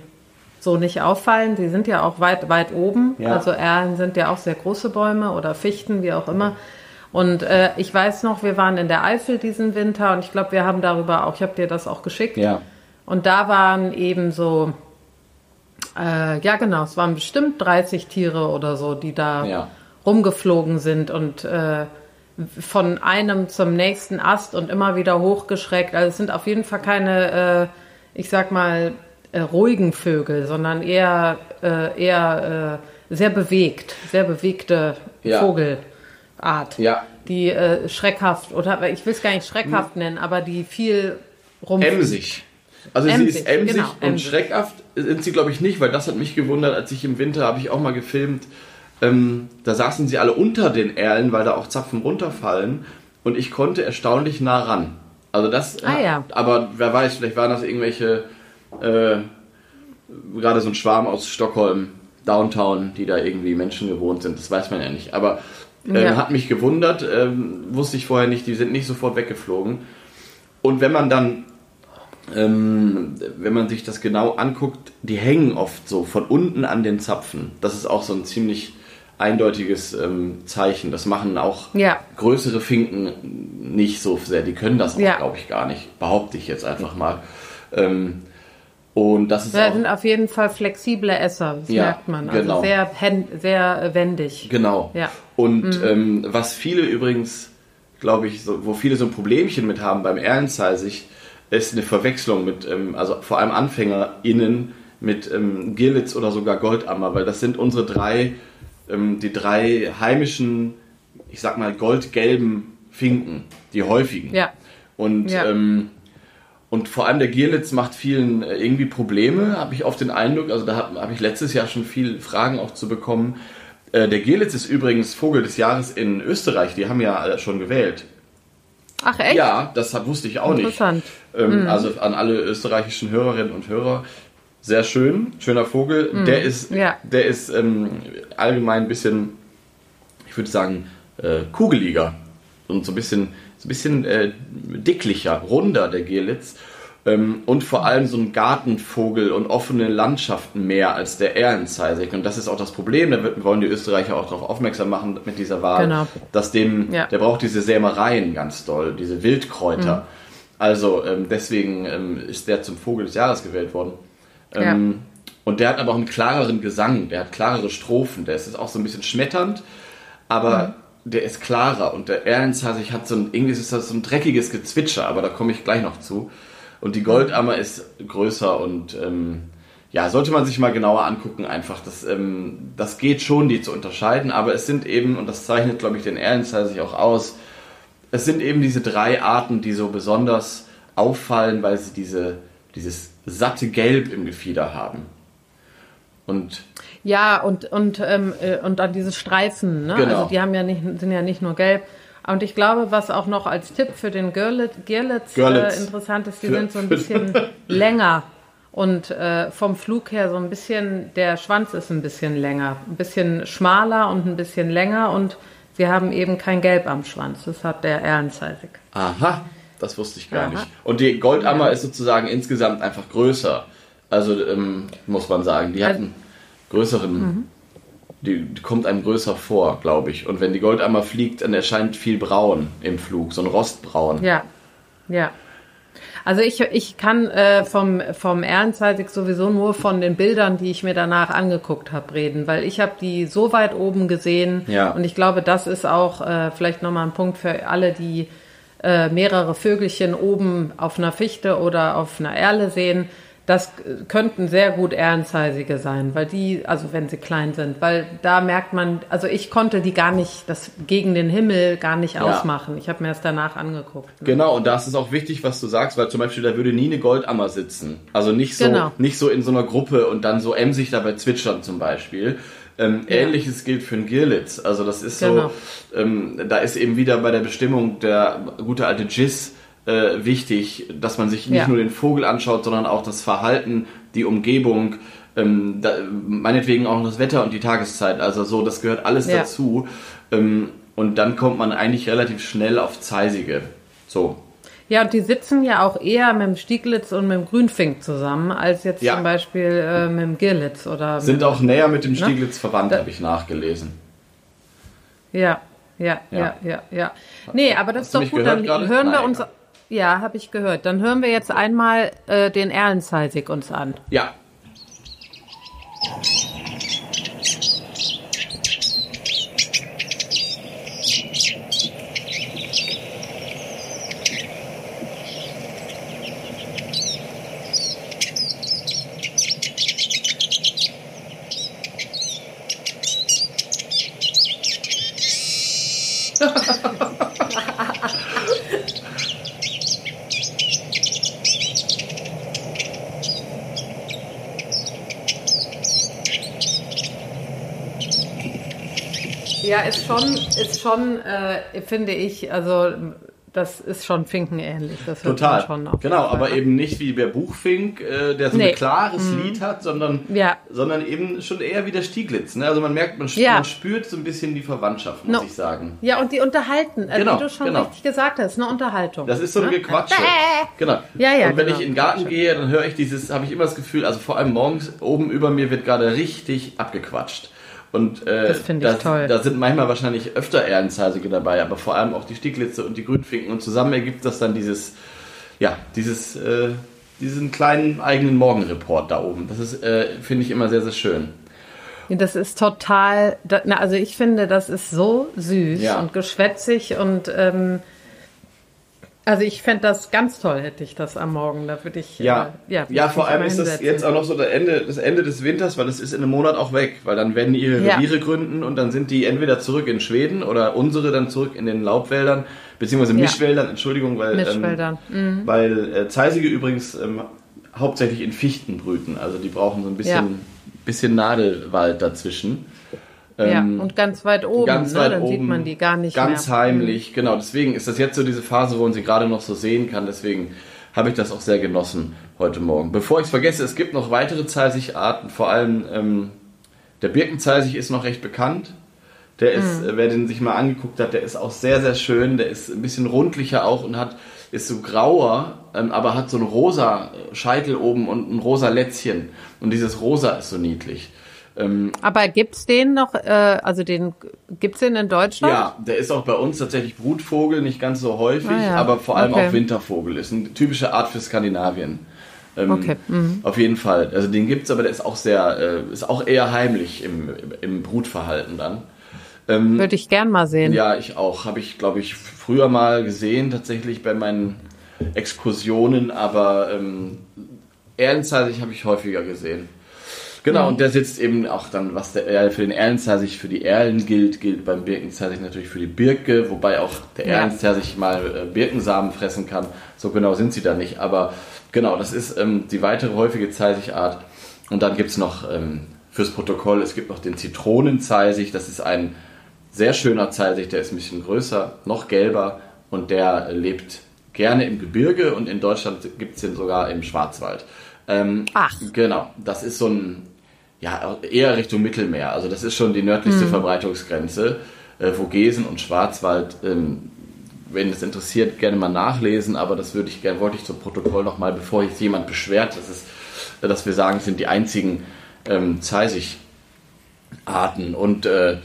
so nicht auffallen. Sie sind ja auch weit, weit oben. Ja. Also Erlen sind ja auch sehr große Bäume oder Fichten, wie auch immer. Und äh, ich weiß noch, wir waren in der Eifel diesen Winter und ich glaube, wir haben darüber auch, ich habe dir das auch geschickt. Ja. Und da waren eben so, äh, ja genau, es waren bestimmt 30 Tiere oder so, die da ja. rumgeflogen sind und äh, von einem zum nächsten Ast und immer wieder hochgeschreckt. Also es sind auf jeden Fall keine, äh, ich sag mal, äh, ruhigen Vögel, sondern eher, äh, eher äh, sehr bewegt, sehr bewegte ja. Vogelart. Ja. Die äh, schreckhaft, oder ich will es gar nicht schreckhaft hm. nennen, aber die viel rum. Emsig. Also emsig, sie ist emsig genau, und emsig. schreckhaft sind sie, glaube ich, nicht, weil das hat mich gewundert, als ich im Winter habe ich auch mal gefilmt. Ähm, da saßen sie alle unter den Erlen, weil da auch Zapfen runterfallen und ich konnte erstaunlich nah ran. Also das, ah, ja. aber wer weiß, vielleicht waren das irgendwelche äh, gerade so ein Schwarm aus Stockholm, Downtown, die da irgendwie Menschen gewohnt sind, das weiß man ja nicht. Aber äh, ja. hat mich gewundert, äh, wusste ich vorher nicht, die sind nicht sofort weggeflogen. Und wenn man dann, ähm, wenn man sich das genau anguckt, die hängen oft so von unten an den Zapfen. Das ist auch so ein ziemlich eindeutiges ähm, Zeichen. Das machen auch ja. größere Finken nicht so sehr. Die können das auch, ja. glaube ich, gar nicht. Behaupte ich jetzt einfach mal. Ähm, und das ist sind auf jeden Fall flexible Esser, das ja, merkt man. Also genau. sehr, sehr wendig. Genau. Ja. Und mhm. ähm, was viele übrigens, glaube ich, so, wo viele so ein Problemchen mit haben beim Erlenzeisig, ist eine Verwechslung mit, ähm, also vor allem AnfängerInnen mit ähm, Girlitz oder sogar Goldammer, weil das sind unsere drei, ähm, die drei heimischen, ich sag mal, goldgelben Finken, die häufigen. Ja. Und ja. Ähm, und vor allem der Gierlitz macht vielen äh, irgendwie Probleme, habe ich oft den Eindruck. Also da habe hab ich letztes Jahr schon viele Fragen auch zu bekommen. Äh, der Gierlitz ist übrigens Vogel des Jahres in Österreich. Die haben ja schon gewählt. Ach echt? Ja, das wusste ich auch Interessant. nicht. Ähm, mhm. Also an alle österreichischen Hörerinnen und Hörer. Sehr schön, schöner Vogel. Mhm. Der ist, ja. der ist ähm, allgemein ein bisschen, ich würde sagen, äh, kugeliger und so ein bisschen ein bisschen äh, dicklicher, runder, der Gelitz. Ähm, und vor allem so ein Gartenvogel und offene Landschaften mehr als der Erlenzeisig. Und das ist auch das Problem, da wollen die Österreicher auch darauf aufmerksam machen mit dieser Wahl, genau. dass dem, ja. der braucht diese Sämereien ganz doll, diese Wildkräuter. Mhm. Also ähm, deswegen ähm, ist der zum Vogel des Jahres gewählt worden. Ähm, ja. Und der hat aber auch einen klareren Gesang, der hat klarere Strophen, der ist auch so ein bisschen schmetternd, aber mhm der ist klarer und der Erlenshasig hat so ein, irgendwie ist das so ein dreckiges Gezwitscher, aber da komme ich gleich noch zu. Und die Goldammer ist größer und ähm, ja, sollte man sich mal genauer angucken, einfach. Das, ähm, das geht schon, die zu unterscheiden, aber es sind eben, und das zeichnet, glaube ich, den Erlenshasig auch aus, es sind eben diese drei Arten, die so besonders auffallen, weil sie diese, dieses satte Gelb im Gefieder haben. Und ja, und, und, ähm, äh, und an diese Streifen, ne? Genau. Also die haben ja nicht, sind ja nicht nur gelb. Und ich glaube, was auch noch als Tipp für den Girlitz, Girlitz, Äh, interessant ist, die sind so ein bisschen länger. Und äh, vom Flug her so ein bisschen, der Schwanz ist ein bisschen länger, ein bisschen schmaler und ein bisschen länger und sie haben eben kein Gelb am Schwanz. Das hat der Erlenzeisig. Aha, das wusste ich gar Aha. nicht. Und die Goldammer ja. ist sozusagen insgesamt einfach größer. Also ähm, muss man sagen, die hatten größeren, mhm. die, die, kommt einem größer vor, glaube ich. Und wenn die Goldammer fliegt, dann erscheint viel braun im Flug, so ein Rostbraun. Ja, ja. Also ich, ich kann äh, vom, vom Ehrenzeitig sowieso nur von den Bildern, die ich mir danach angeguckt habe, reden, weil ich habe die so weit oben gesehen ja. und ich glaube, das ist auch äh, vielleicht nochmal ein Punkt für alle, die äh, mehrere Vögelchen oben auf einer Fichte oder auf einer Erle sehen das könnten sehr gut Ehrenzeisige sein, weil die, also wenn sie klein sind, weil da merkt man, also ich konnte die gar nicht, das gegen den Himmel gar nicht ja. ausmachen. Ich habe mir das danach angeguckt. Ne? Genau, und das ist auch wichtig, was du sagst, weil zum Beispiel da würde nie eine Goldammer sitzen. Also nicht so, genau. nicht so in so einer Gruppe und dann so emsig dabei zwitschern zum Beispiel, Ähm, ja. Ähnliches gilt für den Girlitz. Also das ist genau. so, ähm, da ist eben wieder bei der Bestimmung der gute alte Giz äh, wichtig, dass man sich nicht ja. nur den Vogel anschaut, sondern auch das Verhalten, die Umgebung, ähm, da, meinetwegen auch das Wetter und die Tageszeit. Also so, das gehört alles ja. dazu. Ähm, und dann kommt man eigentlich relativ schnell auf Zeisige. So. Ja, und die sitzen ja auch eher mit dem Stieglitz und mit dem Grünfink zusammen, als jetzt ja. zum Beispiel äh, mit dem Girlitz oder. Sind auch näher mit dem ne? Stieglitz ne? verwandt, habe ich nachgelesen. Ja, ja, ja, ja, ja. Nee, aber das Hast ist doch gut. Dann gerade? hören wir Nein, uns. Ja, habe ich gehört. Dann hören wir jetzt einmal äh, den Erlenzeisig uns an. Ja, Ja, ist schon, ist schon, äh, finde ich, also das ist schon Finkenähnlich. Das Total. Schon genau, aber eben nicht wie der Buchfink, äh, der so nee. ein klares mhm. Lied hat, sondern, ja. sondern eben schon eher wie der Stieglitz. Ne? Also man merkt, man, ja. man, spürt so ein bisschen die Verwandtschaft, muss no. ich sagen. Ja, und die unterhalten, äh, genau, wie du schon genau. richtig gesagt hast, eine Unterhaltung. Das ist so ein ne? Gequatsche. Genau. Ja, ja, und wenn genau. ich in den Garten gehe, dann höre ich dieses, habe ich immer das Gefühl, also vor allem morgens oben über mir wird gerade richtig abgequatscht. Und äh, das finde ich das, toll. Da sind manchmal wahrscheinlich öfter Erlenzeisige dabei, aber vor allem auch die Stieglitze und die Grünfinken. Und zusammen ergibt das dann dieses, ja, dieses, äh, diesen kleinen eigenen Morgenreport da oben. Das ist, äh, finde ich immer sehr, sehr schön. Das ist total, also ich finde, das ist so süß ja. und geschwätzig und ähm, also ich fände das ganz toll, hätte ich das am Morgen. Da würde ich ja äh, ja, ja vor allem ist das jetzt auch noch so das Ende, das Ende des Winters, weil es ist in einem Monat auch weg, weil dann werden die ihre ja. Reviere gründen und dann sind die entweder zurück in Schweden oder unsere dann zurück in den Laubwäldern beziehungsweise Mischwäldern. Ja. Entschuldigung, weil Mischwäldern. Ähm, mhm. weil äh, Zeisige übrigens ähm, hauptsächlich in Fichten brüten, also die brauchen so ein bisschen bisschen Nadelwald dazwischen. Ja, ähm, und ganz weit oben, ganz ne? weit dann oben, sieht man die gar nicht ganz mehr. heimlich, genau. Deswegen ist das jetzt so diese Phase, wo man sie gerade noch so sehen kann. Deswegen habe ich das auch sehr genossen heute Morgen. Bevor ich es vergesse, es gibt noch weitere Zeisigarten, vor allem ähm, der Birkenzeisig ist noch recht bekannt. Der ist, mhm. wer den sich mal angeguckt hat, der ist auch sehr, sehr schön. Der ist ein bisschen rundlicher auch und hat, ist so grauer, ähm, aber hat so ein rosa Scheitel oben und ein rosa Lätzchen. Und dieses rosa ist so niedlich. Ähm, Aber gibt's den noch, äh, also den gibt's den in Deutschland? Ja, der ist auch bei uns tatsächlich Brutvogel, nicht ganz so häufig, ah, ja. aber vor allem okay. auch Wintervogel. Ist eine typische Art für Skandinavien. Ähm, okay. Mhm. Auf jeden Fall. Also den gibt's, aber der ist auch sehr, äh, ist auch eher heimlich im, im Brutverhalten dann. Ähm, Würde ich gern mal sehen. Ja, ich auch. Habe ich, glaube ich, früher mal gesehen, tatsächlich bei meinen Exkursionen, aber ähm, ehrenzeitig habe ich häufiger gesehen. Genau, mhm. und der sitzt eben auch dann, was der Erl für den Erlenzersich für die Erlen gilt, gilt beim Birkenzersich natürlich für die Birke, wobei auch der ja. Mal äh, Birkensamen fressen kann. So genau sind sie da nicht, aber genau, das ist ähm, die weitere häufige Zeisigart. Und dann gibt es noch ähm, fürs Protokoll, es gibt noch den Zitronenzeisig, das ist ein sehr schöner Zeisig, der ist ein bisschen größer, noch gelber und der lebt gerne im Gebirge und in Deutschland gibt es den sogar im Schwarzwald. Ähm, Ach. Genau, das ist so ein ja, eher Richtung Mittelmeer. Also das ist schon die nördlichste mhm. Verbreitungsgrenze. Äh, Vogesen und Schwarzwald, ähm, wenn es interessiert, gerne mal nachlesen, aber das würde ich gerne, wollte ich zum Protokoll nochmal, bevor sich jemand beschwert, dass, es, dass wir sagen, es sind die einzigen ähm, Zeisig-Arten. Und äh,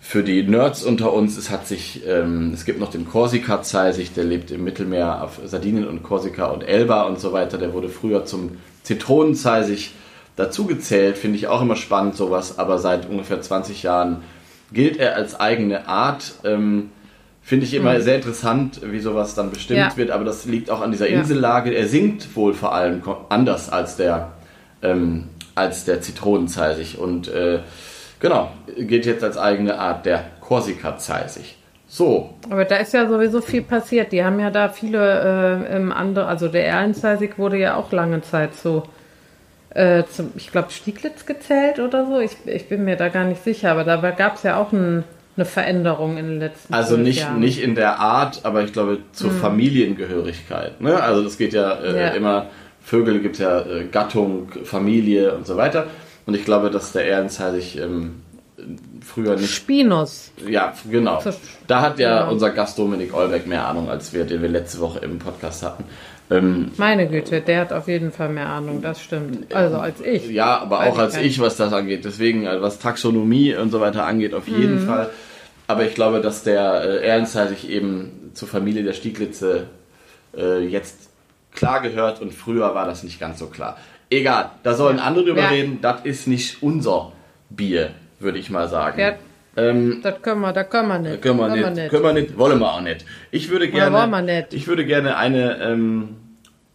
für die Nerds unter uns, es hat sich, ähm, es gibt noch den Korsika-Zeisig, der lebt im Mittelmeer auf Sardinien und Korsika und Elba und so weiter. Der wurde früher zum Zitronenzeisig dazu gezählt, finde ich auch immer spannend sowas, aber seit ungefähr 20 Jahren gilt er als eigene Art. Ähm, finde ich immer mhm. sehr interessant, wie sowas dann bestimmt ja. wird, aber das liegt auch an dieser Insellage. Er singt wohl vor allem anders als der, ähm, als der Zitronenzeisig und äh, genau, gilt jetzt als eigene Art der Korsika-Zeisig. So. Aber da ist ja sowieso viel passiert. Die haben ja da viele äh, andere, also der Erlenzeisig wurde ja auch lange Zeit so äh, zum, ich glaube, Stieglitz gezählt oder so. Ich, ich bin mir da gar nicht sicher, aber da gab es ja auch ein, eine Veränderung in den letzten Also nicht, Jahren. nicht in der Art, aber ich glaube zur Familiengehörigkeit. Ne? Also das geht ja, äh, Ja. immer, Vögel gibt ja äh, Gattung, Familie und so weiter. Und ich glaube, dass der Ehrenzeit sich ähm, früher nicht Spinus. Ja, genau. Da hat ja Genau. unser Gast Dominik Olbeck mehr Ahnung, als wir, den wir letzte Woche im Podcast hatten. Ähm, Meine Güte, der hat auf jeden Fall mehr Ahnung, das stimmt. Also als ich. ja, aber auch ich als nicht. ich, was das angeht. Deswegen, also was Taxonomie und so weiter angeht, auf jeden Mhm. Fall. Aber ich glaube, dass der äh, sich eben zur Familie der Stieglitze äh, jetzt klar gehört und früher war das nicht ganz so klar. Egal, da sollen andere drüber Ja. reden. Das ist nicht unser Bier, würde ich mal sagen. Ja. Ähm, Das können wir, das können wir nicht. Können wir, nicht, können wir nicht, wollen wir auch nicht. Ich würde gerne, wir nicht. ich würde gerne eine, ähm,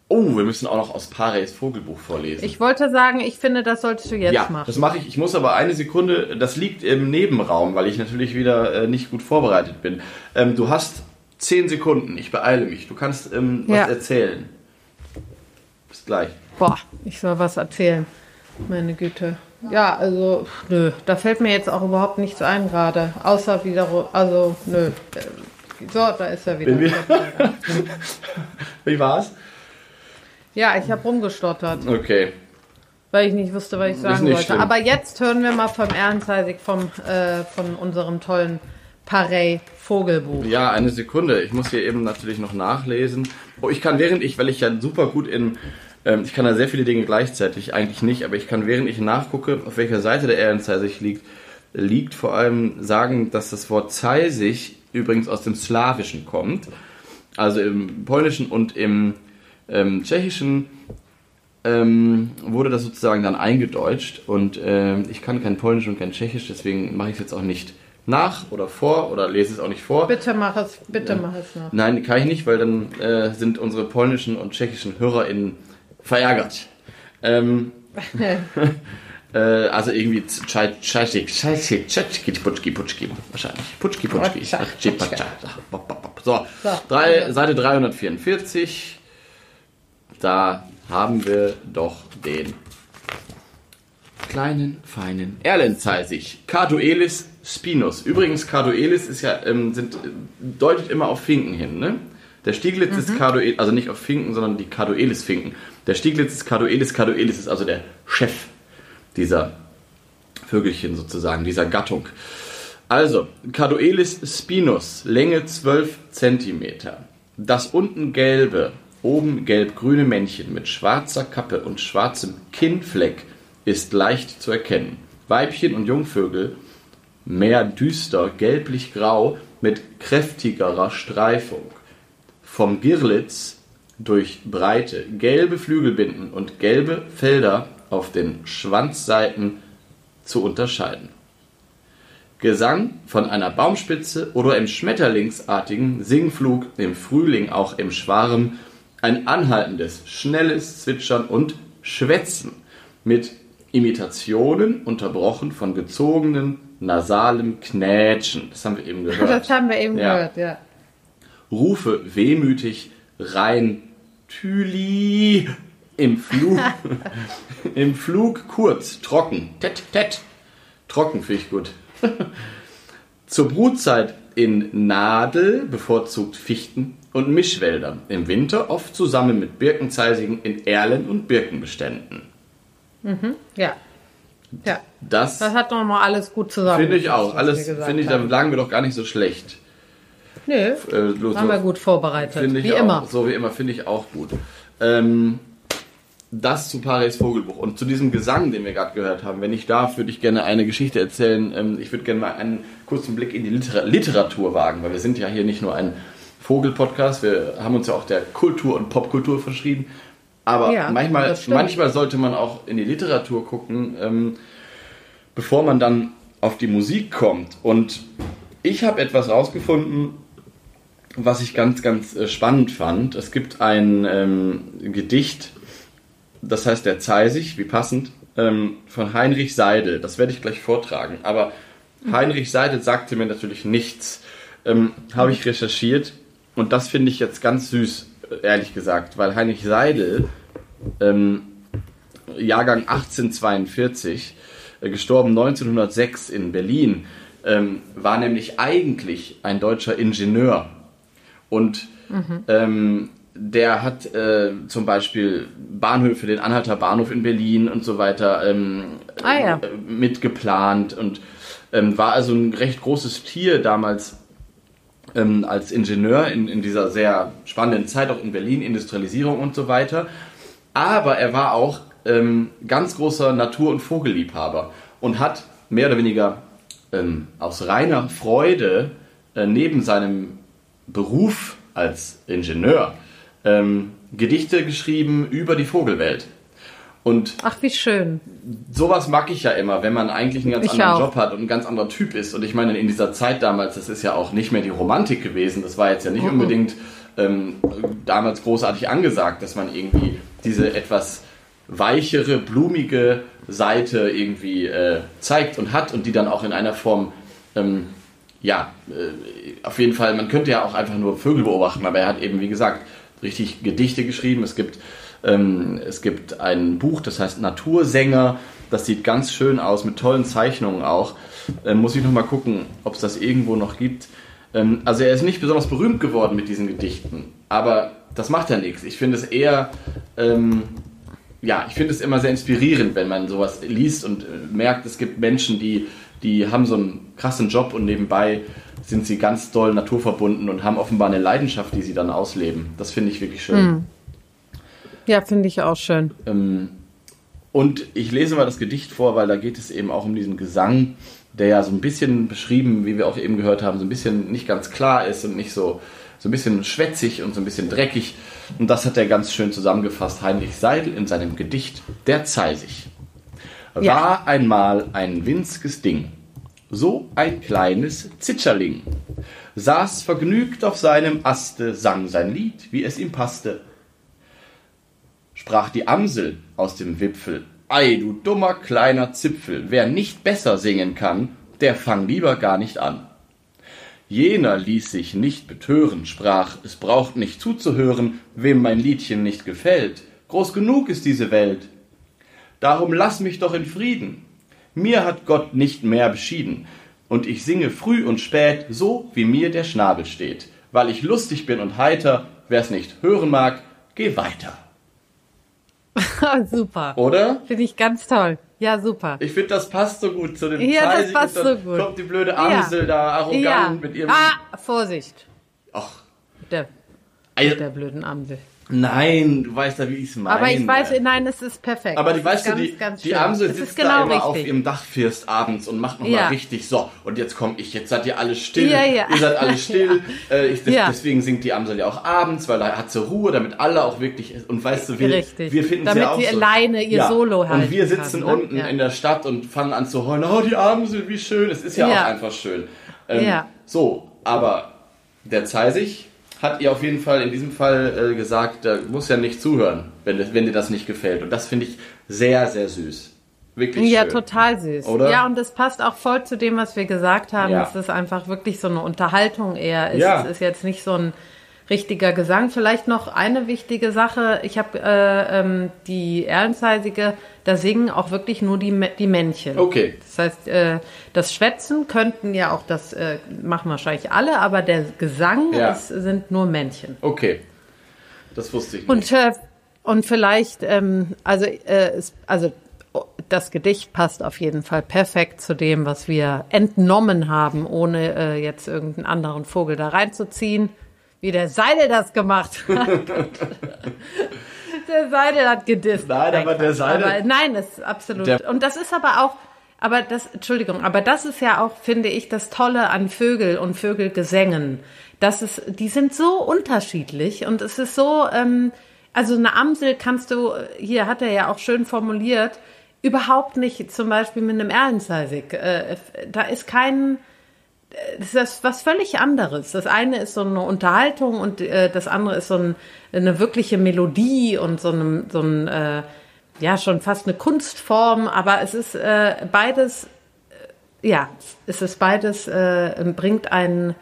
oh, wir müssen auch noch aus Pareys Vogelbuch vorlesen. Ich wollte sagen, ich finde, das solltest du jetzt ja, machen. das mache ich. Ich muss aber eine Sekunde, das liegt im Nebenraum, weil ich natürlich wieder äh, nicht gut vorbereitet bin. Ähm, du hast zehn Sekunden, ich beeile mich. Du kannst ähm, was Ja. erzählen. Bis gleich. Boah, ich soll was erzählen. Meine Güte. Ja, also, nö, da fällt mir jetzt auch überhaupt nichts ein gerade. Außer wieder, also, nö. Äh, So, da ist er wieder. Wie war's? Ja, ich habe rumgestottert, Okay. weil ich nicht wusste, was ich sagen wollte. schlimm. Aber jetzt hören wir mal vom Ehrenzeisig, vom, äh, von unserem tollen Parey Vogelbuch. Ja, eine Sekunde. Ich muss hier eben natürlich noch nachlesen. Oh, ich kann während ich, weil ich ja super gut in, ähm, ich kann da sehr viele Dinge gleichzeitig, eigentlich nicht, aber ich kann während ich nachgucke, auf welcher Seite der Ehrenzeisig liegt, liegt vor allem sagen, dass das Wort Zeisig übrigens aus dem Slawischen kommt. Also im Polnischen und im ähm, Tschechischen ähm, wurde das sozusagen dann eingedeutscht und ähm, ich kann kein Polnisch und kein Tschechisch, deswegen mache ich es jetzt auch nicht nach oder vor oder lese es auch nicht vor. Bitte mach es, bitte mach es noch. Nein, kann ich nicht, weil dann äh, sind unsere polnischen und tschechischen HörerInnen verärgert. Ähm, äh, also irgendwie Tschatschki, Putschki, Putschki, wahrscheinlich. Putschki, Putschki. So, drei. Seite 344. Da haben wir doch den kleinen, feinen Erlenzeisig. Carduelis spinus. Übrigens, Carduelis ist ja, ähm, sind, äh, deutet immer auf Finken hin, ne? Der Stieglitz ist Carduelis, also nicht auf Finken, sondern die Carduelis-Finken. Der Stieglitz ist Carduelis, Carduelis ist also der Chef dieser Vögelchen sozusagen, dieser Gattung. Also, Carduelis spinus, Länge 12 cm. Das unten gelbe, oben gelb-grüne Männchen mit schwarzer Kappe und schwarzem Kinnfleck ist leicht zu erkennen. Weibchen und Jungvögel mehr düster gelblich-grau mit kräftigerer Streifung. Vom Girlitz durch breite gelbe Flügelbinden und gelbe Felder auf den Schwanzseiten zu unterscheiden. Gesang von einer Baumspitze oder im schmetterlingsartigen Singflug im Frühling auch im Schwarm, ein anhaltendes, schnelles Zwitschern und Schwätzen mit Imitationen unterbrochen von gezogenen, nasalem Knätschen. Das haben wir eben gehört. Das haben wir eben Ja. gehört, ja. Rufe wehmütig rein Tüli im Flug im Flug kurz trocken tet tet trocken finde ich gut zur Brutzeit in Nadel bevorzugt Fichten und Mischwäldern im Winter oft zusammen mit Birkenzeisigen in Erlen und Birkenbeständen Ja. Ja. das Das hat nochmal alles gut zusammen. finde ich auch alles finde ich da lagen wir doch gar nicht so schlecht Nö, Äh, so- haben wir gut vorbereitet. Wie auch. immer. So wie immer finde ich auch gut. Ähm, das zu Paris Vogelbuch. Und zu diesem Gesang, den wir gerade gehört haben, wenn ich darf, würde ich gerne eine Geschichte erzählen. Ähm, ich würde gerne mal einen kurzen Blick in die Liter Literatur wagen, weil wir sind ja hier nicht nur ein Vogel-Podcast, wir haben uns ja auch der Kultur und Popkultur verschrieben. Aber Ja, manchmal, manchmal sollte man auch in die Literatur gucken, ähm, bevor man dann auf die Musik kommt. Und ich habe etwas rausgefunden, was ich ganz, ganz äh, spannend fand. Es gibt ein ähm, Gedicht, das heißt der Zeisig, wie passend, ähm, von Heinrich Seidel. Das werde ich gleich vortragen. Aber Heinrich Seidel sagte mir natürlich nichts. Ähm, Habe ich recherchiert und das finde ich jetzt ganz süß, ehrlich gesagt, weil Heinrich Seidel ähm, Jahrgang 1842, äh, gestorben 1906 in Berlin, ähm, war nämlich eigentlich ein deutscher Ingenieur. Und mhm. ähm, der hat äh, zum Beispiel Bahnhöfe, den Anhalter Bahnhof in Berlin und so weiter ähm, ah, ja. äh, mitgeplant und ähm, war also ein recht großes Tier damals ähm, als Ingenieur in, in dieser sehr spannenden Zeit, auch in Berlin, Industrialisierung und so weiter. Aber er war auch ähm, ganz großer Natur- und Vogelliebhaber und hat mehr oder weniger ähm, aus reiner Freude äh, neben seinem Beruf als Ingenieur ähm, Gedichte geschrieben über die Vogelwelt. Und Ach, wie schön. Sowas mag ich ja immer, wenn man eigentlich einen ganz ich anderen auch. Job hat und ein ganz anderer Typ ist. Und ich meine, in dieser Zeit damals, das ist ja auch nicht mehr die Romantik gewesen. Das war jetzt ja nicht mhm. unbedingt ähm, damals großartig angesagt, dass man irgendwie diese etwas weichere, blumige Seite irgendwie äh, zeigt und hat und die dann auch in einer Form, ähm, ja, äh, auf jeden Fall, man könnte ja auch einfach nur Vögel beobachten, aber er hat eben, wie gesagt, richtig Gedichte geschrieben. Es gibt, ähm, es gibt ein Buch, das heißt Natursänger. Das sieht ganz schön aus, mit tollen Zeichnungen auch. Ähm, muss ich nochmal gucken, ob es das irgendwo noch gibt. Ähm, also er ist nicht besonders berühmt geworden mit diesen Gedichten, aber das macht ja nichts. Ich finde es eher, ähm, ja, ich finde es immer sehr inspirierend, wenn man sowas liest und äh, merkt, es gibt Menschen, die, die haben so einen krassen Job und nebenbei sind sie ganz doll naturverbunden und haben offenbar eine Leidenschaft, die sie dann ausleben. Das finde ich wirklich schön. Mhm. Ja, finde ich auch schön. Ähm, und ich lese mal das Gedicht vor, weil da geht es eben auch um diesen Gesang, der ja so ein bisschen beschrieben, wie wir auch eben gehört haben, so ein bisschen nicht ganz klar ist und nicht so, so ein bisschen schwätzig und so ein bisschen dreckig. Und das hat er ganz schön zusammengefasst, Heinrich Seidel in seinem Gedicht Der Zeisig. Ja. War einmal ein winziges Ding, so ein kleines Zitscherling, saß vergnügt auf seinem Aste, sang sein Lied, wie es ihm passte. Sprach die Amsel aus dem Wipfel, Ei, du dummer kleiner Zipfel, wer nicht besser singen kann, der fang lieber gar nicht an. Jener ließ sich nicht betören, sprach, es braucht nicht zuzuhören, wem mein Liedchen nicht gefällt. Groß genug ist diese Welt. Darum lass mich doch in Frieden, mir hat Gott nicht mehr beschieden, und ich singe früh und spät, so wie mir der Schnabel steht. Weil ich lustig bin und heiter, wer's nicht hören mag, geh weiter. super. Oder? Finde ich ganz toll. Ja, super. Ich finde, das passt so gut zu dem Ja, das passt so gut. Kommt die blöde Amsel ja. da arrogant ja. mit ihrem. Ah, Vorsicht. Ach. Mit der, mit der blöden Amsel. Nein, du weißt ja, wie ich es meine. Aber ich weiß, nein, es ist perfekt. Aber die, weißt ganz, du, die, die Amsel sitzt genau da immer richtig. auf ihrem Dachfirst abends und macht nochmal ja. richtig so. Und jetzt komme ich, jetzt seid ihr alle still. Ja, ja. Ihr seid alle still. Äh, ich, deswegen singt die Amsel ja auch abends, weil da hat sie Ruhe, damit alle auch wirklich, und weißt du, wir, richtig. wir finden damit ja auch sie so, alleine ihr Solo halten Und wir sitzen kann, ne? unten in der Stadt und fangen an zu heulen, oh, die Amsel, wie schön. Es ist ja, auch einfach schön. Ähm, ja. So, aber der Zeisig, hat ihr auf jeden Fall in diesem Fall äh, gesagt, da muss ja nicht zuhören, wenn, wenn dir das nicht gefällt. Und das finde ich sehr, sehr süß. Wirklich ja, schön. total süß. Oder? Ja, und das passt auch voll zu dem, was wir gesagt haben, ja. dass es einfach wirklich so eine Unterhaltung eher ist. Ja. Es ist jetzt nicht so ein richtiger Gesang. Vielleicht noch eine wichtige Sache. Ich habe äh, ähm, die Erlenzeisige, da singen auch wirklich nur die, die Männchen. Okay. Das heißt, äh, das Schwätzen könnten ja auch, das äh, machen wahrscheinlich alle, aber der Gesang ja. ist, sind nur Männchen. Okay. Das wusste ich nicht. Und, äh, und vielleicht, ähm, also, äh, also das Gedicht passt auf jeden Fall perfekt zu dem, was wir entnommen haben, ohne äh, jetzt irgendeinen anderen Vogel da reinzuziehen wie der Seidel das gemacht hat. der Seidel hat gedisst. Nein, aber der Seidel. Aber nein, das ist absolut. Und das ist aber auch, aber das, Entschuldigung, aber das ist ja auch, finde ich, das Tolle an Vögel und Vögelgesängen. Das ist, die sind so unterschiedlich und es ist so, ähm, also eine Amsel kannst du, hier hat er ja auch schön formuliert, überhaupt nicht zum Beispiel mit einem Erlenzeisig. Äh, da ist kein, das ist was völlig anderes. Das eine ist so eine Unterhaltung und äh, das andere ist so ein, eine wirkliche Melodie und so ein, so ein äh, ja, schon fast eine Kunstform, aber es ist äh, beides, äh, ja, es ist beides, äh, bringt einen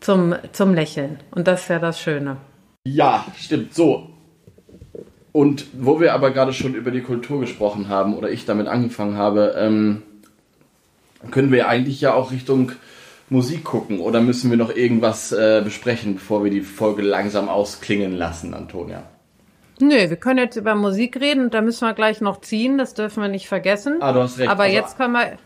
zum, zum Lächeln. Und das ist ja das Schöne. Ja, stimmt. So. Und wo wir aber gerade schon über die Kultur gesprochen haben oder ich damit angefangen habe, ähm, können wir eigentlich ja auch Richtung Musik gucken oder müssen wir noch irgendwas äh, besprechen, bevor wir die Folge langsam ausklingen lassen, Antonia? Nö, wir können jetzt über Musik reden und da müssen wir gleich noch ziehen, das dürfen wir nicht vergessen. Ah, du hast recht. Aber Also, jetzt können wir,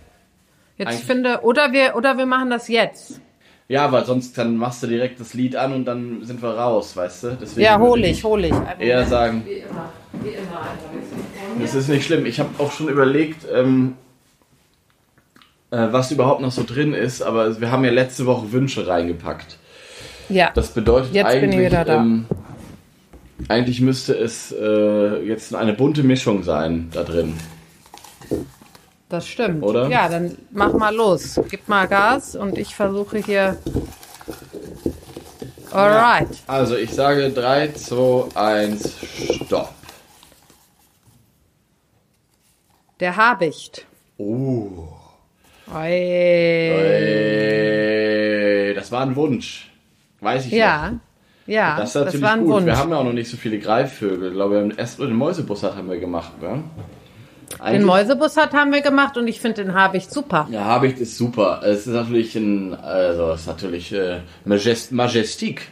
jetzt finde, oder wir, oder wir machen das jetzt. Ja, weil sonst dann machst du direkt das Lied an und dann sind wir raus, weißt du? Deswegen Ja, hol ich, hol ich. Eher sagen, Wie immer, wie immer. Das ist nicht schlimm. Ich habe auch schon überlegt, ähm, äh, was überhaupt noch so drin ist, aber wir haben ja letzte Woche Wünsche reingepackt. ja, Das bedeutet Jetzt bin ich eigentlich, wieder da. Ähm, eigentlich müsste es äh, jetzt eine bunte Mischung sein da drin. das stimmt. Oder? Ja, dann mach mal los. Gib mal Gas und ich versuche hier. Alright. Also ich sage 3, 2, 1, Stopp. Der Habicht. Oh. Oi. Ey, das war ein Wunsch. Weiß ich Ja, noch. ja, Das das, ist natürlich war ein gut. Wunsch. Wir haben ja auch noch nicht so viele Greifvögel. Ich glaube, wir haben erst den Mäusebussard haben wir gemacht, ne? Den Eigentlich- Mäusebussard haben wir gemacht und ich finde den Habicht super. Ja, Habicht ist super. Es ist natürlich ein, also es ist natürlich äh, Majest, Majestique.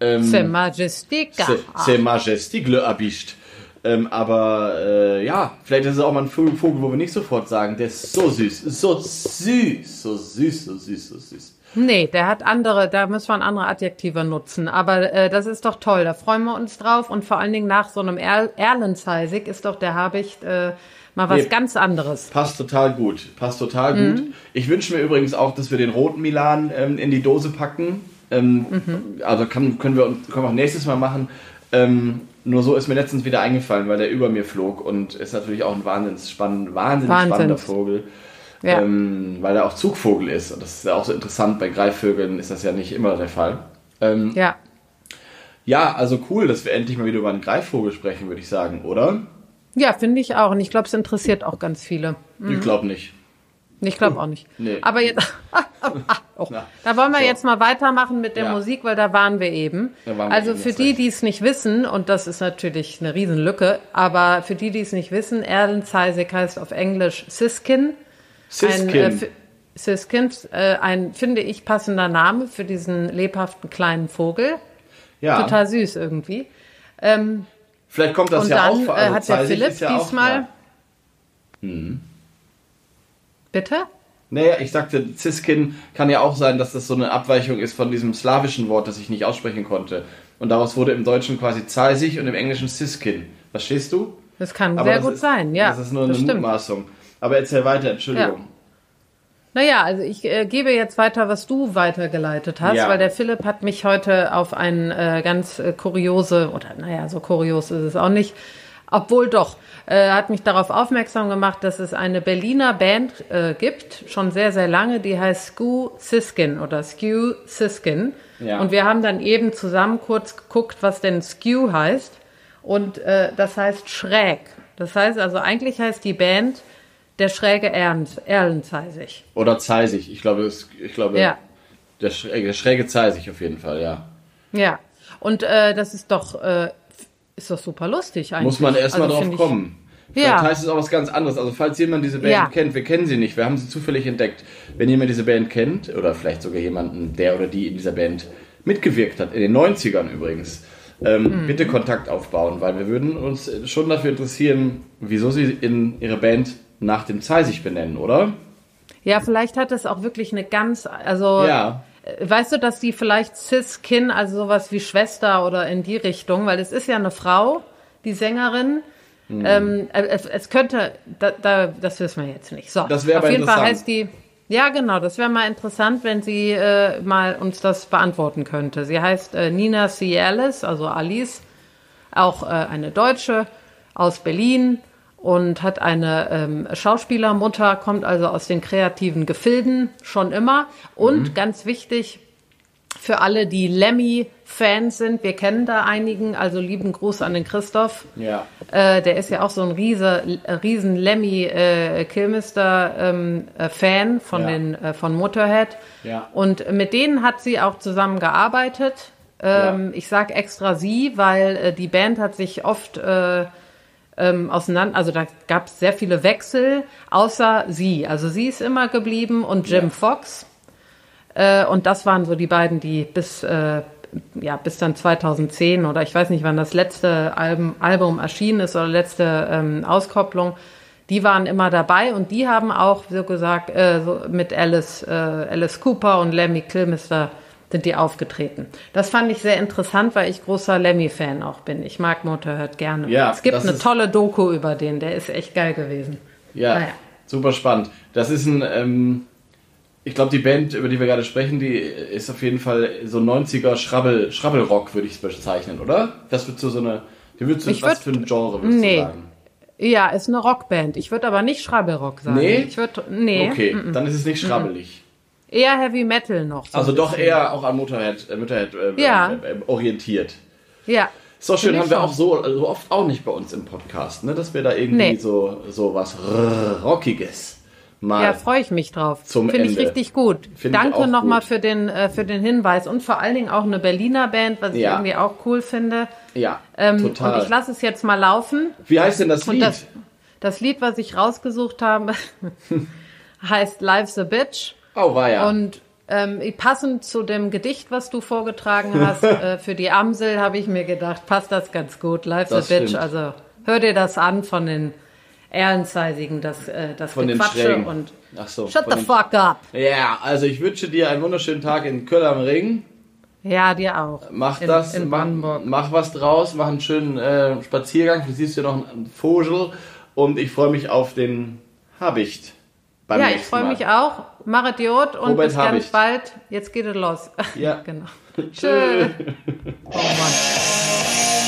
Ähm, C'est majestique. C'est c'est majestique, le Habicht. Ähm, aber äh, ja, vielleicht ist es auch mal ein Vogel, wo wir nicht sofort sagen, der ist so süß, so süß, so süß, so süß, so süß. Nee, der hat andere, da müssen wir andere Adjektive nutzen. Aber äh, das ist doch toll, da freuen wir uns drauf. Und vor allen Dingen nach so einem er Erlenzeisig ist doch der Habicht äh, mal was Nee. ganz anderes. Passt total gut, passt total Mhm. gut. Ich wünsche mir übrigens auch, dass wir den roten Milan ähm, in die Dose packen. Ähm, Mhm. Also kann, können wir können wir auch nächstes Mal machen. Ähm, nur so ist mir letztens wieder eingefallen, weil der über mir flog und ist natürlich auch ein wahnsinnig, spann wahnsinnig Wahnsinns. spannender Vogel. Ja. ähm, weil er auch Zugvogel ist. Und das ist ja auch so interessant. Bei Greifvögeln ist das ja nicht immer der Fall. Ähm, Ja. ja, also cool, dass wir endlich mal wieder über einen Greifvogel sprechen, würde ich sagen, oder? Ja, finde ich auch. Und ich glaube, es interessiert auch ganz viele. Ich glaube nicht. Ich glaube auch nicht. Nee. Aber jetzt, oh, da wollen wir so. jetzt mal weitermachen mit der Ja. Musik, weil da waren wir eben. Waren wir also eben, für die, die es nicht wissen, und das ist natürlich eine Riesenlücke, aber für die, die es nicht wissen, Erlenzeisig heißt auf Englisch Siskin. Siskin. Ein, äh, Siskin, äh, ein, finde ich, passender Name für diesen lebhaften kleinen Vogel. ja. Total süß irgendwie. Ähm, Vielleicht kommt das ja dann auch. äh, also hat der Zeisig Philipp ja auch- diesmal. Ja. Bitte? Naja, ich sagte, Ziskin kann ja auch sein, dass das so eine Abweichung ist von diesem slawischen Wort, das ich nicht aussprechen konnte. Und daraus wurde im Deutschen quasi Zeisig und im Englischen Siskin. Verstehst du? Das kann Aber sehr das gut ist, sein, ja. Das ist nur eine das stimmt. Mutmaßung. Aber erzähl weiter, Entschuldigung. Naja, also ich äh, gebe jetzt weiter, was du weitergeleitet hast, Ja. weil der Philipp hat mich heute auf ein äh, ganz äh, kuriose, oder naja, so kurios ist es auch nicht, obwohl doch, äh, hat mich darauf aufmerksam gemacht, dass es eine Berliner Band äh, gibt, schon sehr, sehr lange, die heißt Skew Siskin oder Skew Siskin. Ja. Und wir haben dann eben zusammen kurz geguckt, was denn Skew heißt. Und äh, das heißt schräg. Das heißt also, eigentlich heißt die Band der schräge Ernst, Erlenzeisig. Oder Zeisig. Ich glaube, es, ich glaube Ja. der, schräge, der schräge Zeisig auf jeden Fall, ja. Ja, und äh, das ist doch, äh, ist doch super lustig eigentlich. Muss man erstmal Also drauf kommen. Vielleicht Ja. heißt es auch was ganz anderes. Also falls jemand diese Band Ja. kennt, wir kennen sie nicht, wir haben sie zufällig entdeckt. Wenn jemand diese Band kennt, oder vielleicht sogar jemanden, der oder die in dieser Band mitgewirkt hat, in den 90ern übrigens, ähm, Mhm. bitte Kontakt aufbauen, weil wir würden uns schon dafür interessieren, wieso sie in ihre Band nach dem Zeisig benennen, oder? Ja, vielleicht hat es auch wirklich eine ganz, also Ja. Äh, weißt du, dass die vielleicht Cis-Kin, also sowas wie Schwester oder in die Richtung, weil es ist ja eine Frau, die Sängerin. Hm. Ähm, äh, es, es könnte, da, da, das wissen wir jetzt nicht. So, Das auf jeden Fall heißt die. Ja, genau, das wäre mal interessant, wenn sie äh, mal uns das beantworten könnte. Sie heißt äh, Nina Cialis, also Alice, auch äh, eine Deutsche aus Berlin und hat eine ähm, Schauspielermutter, kommt also aus den kreativen Gefilden schon immer. Und Mhm. ganz wichtig für alle, die Lemmy-Fans sind, wir kennen da einigen, also lieben Gruß an den Christoph. Ja. Äh, der ist ja auch so ein riese, riesen Lemmy äh, ähm, äh, Fan von Ja. den äh, von Motorhead. Ja. Und mit denen hat sie auch zusammen gearbeitet. Ähm, Ich sag extra sie, weil äh, die Band hat sich oft äh, ähm, auseinander, also da gab es sehr viele Wechsel, außer sie. Also sie ist immer geblieben und Jim Ja. Fox. Äh, und das waren so die beiden, die bis, äh, ja, bis dann 2010 oder ich weiß nicht, wann das letzte Album, Album erschienen ist oder letzte ähm, Auskopplung, die waren immer dabei und die haben auch, so gesagt, äh, so mit Alice, äh, Alice Cooper und Lemmy Kilmister sind die aufgetreten. Das fand ich sehr interessant, weil ich großer Lemmy-Fan auch bin. Ich mag Motorhead gerne. Ja, es gibt eine tolle Doku über den, der ist echt geil gewesen. Ja, Naja. super spannend. Das ist ein, ähm, ich glaube, die Band, über die wir gerade sprechen, die ist auf jeden Fall so 90er Schrabbel, Schrabbelrock, würde ich es bezeichnen, oder? Das wird so, so eine, die wird so, Ich was würd- für ein Genre, würdest Nee. du sagen? Ja, ist eine Rockband. Ich würde aber nicht Schrabbelrock sagen. Nee? Ich würde, nee. Okay, dann ist es nicht schrabbelig. Eher Heavy Metal noch. so Also doch eher auch an Motorhead, äh, Motorhead äh, Ja. äh, äh, orientiert. Ja. Ist doch schön, haben ich wir schon. auch so, so oft auch nicht bei uns im Podcast, ne? dass wir da irgendwie Nee. so, so was Rockiges mal. Ja, freue ich mich drauf. Finde ich richtig gut. Ich auch Danke nochmal für den, äh, für den Hinweis und vor allen Dingen auch eine Berliner Band, was ich Ja. irgendwie auch cool finde. ja, Ähm, total. Und ich lasse es jetzt mal laufen. Wie heißt denn das Lied? das, das Lied, was ich rausgesucht habe, heißt Life's a Bitch. Oh, war ja. Und ähm, passend zu dem Gedicht, was du vorgetragen hast, äh, für die Amsel, habe ich mir gedacht, passt das ganz gut. Life's Das a Bitch. stimmt. Also hör dir das an von den Erlenzeisigen, das, äh, das Von Gequatsche und Ach so, shut the fuck up. Ja, also ich wünsche dir einen wunderschönen Tag in Köln am Ring. Ja, dir auch. Mach in, das, in mach, mach was draus, mach einen schönen äh, Spaziergang. Du siehst ja noch einen Vogel und ich freue mich auf den Habicht. Beim Ja, ich freue mich auch. Mach Idiot und Robert bis ganz Habicht. bald. Jetzt geht es los. Ja. genau. Tschö. Oh Mann.